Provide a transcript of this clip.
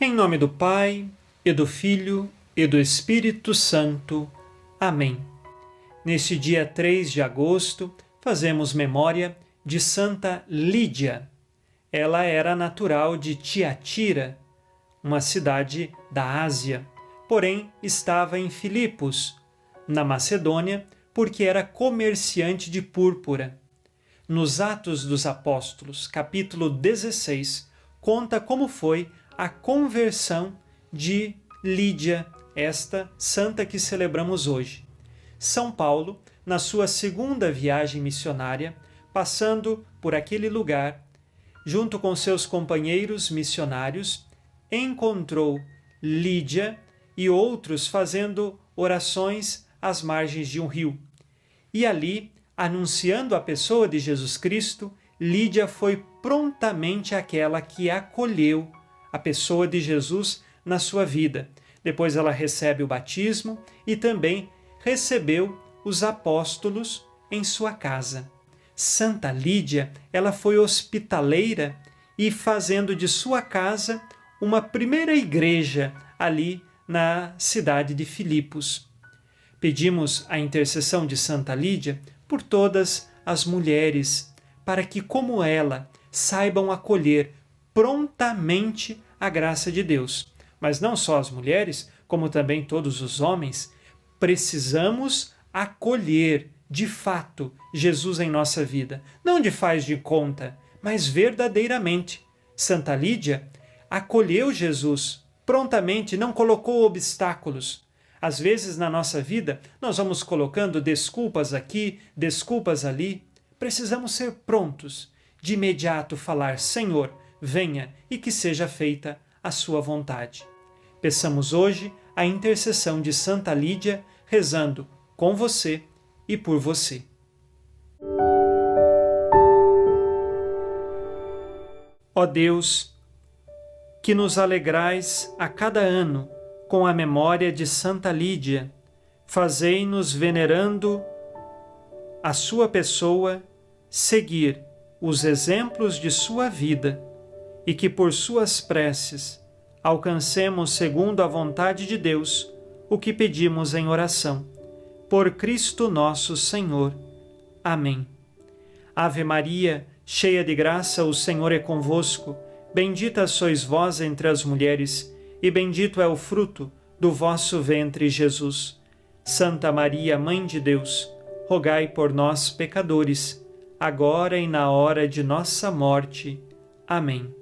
Em nome do Pai, e do Filho, e do Espírito Santo. Amém. Neste dia 3 de agosto, fazemos memória de Santa Lídia. Ela era natural de Tiatira, uma cidade da Ásia, porém estava em Filipos, na Macedônia, porque era comerciante de púrpura. Nos Atos dos Apóstolos, capítulo 16, conta como foi a conversão de Lídia, esta santa que celebramos hoje. São Paulo, na sua segunda viagem missionária, passando por aquele lugar, junto com seus companheiros missionários, encontrou Lídia e outros fazendo orações às margens de um rio. E ali, anunciando a pessoa de Jesus Cristo, Lídia foi prontamente aquela que acolheu a pessoa de Jesus na sua vida. Depois ela recebe o batismo e também recebeu os apóstolos em sua casa. Santa Lídia, ela foi hospitaleira e fazendo de sua casa uma primeira igreja ali na cidade de Filipos. Pedimos a intercessão de Santa Lídia por todas as mulheres, para que, como ela, saibam acolher prontamente a graça de Deus. Mas não só as mulheres, como também todos os homens, precisamos acolher de fato Jesus em nossa vida, não de faz de conta, mas verdadeiramente. Santa Lídia acolheu Jesus prontamente, não colocou obstáculos. Às vezes na nossa vida nós vamos colocando desculpas aqui, desculpas ali. Precisamos ser prontos, de imediato falar: Senhor, venha e que seja feita a sua vontade. Peçamos hoje a intercessão de Santa Lídia, rezando com você e por você. Ó Deus, que nos alegrais a cada ano com a memória de Santa Lídia, fazei-nos venerando a sua pessoa seguir os exemplos de sua vida e que por suas preces alcancemos, segundo a vontade de Deus, o que pedimos em oração. Por Cristo nosso Senhor. Amém. Ave Maria, cheia de graça, o Senhor é convosco. Bendita sois vós entre as mulheres, e bendito é o fruto do vosso ventre, Jesus. Santa Maria, Mãe de Deus, rogai por nós, pecadores, agora e na hora de nossa morte. Amém.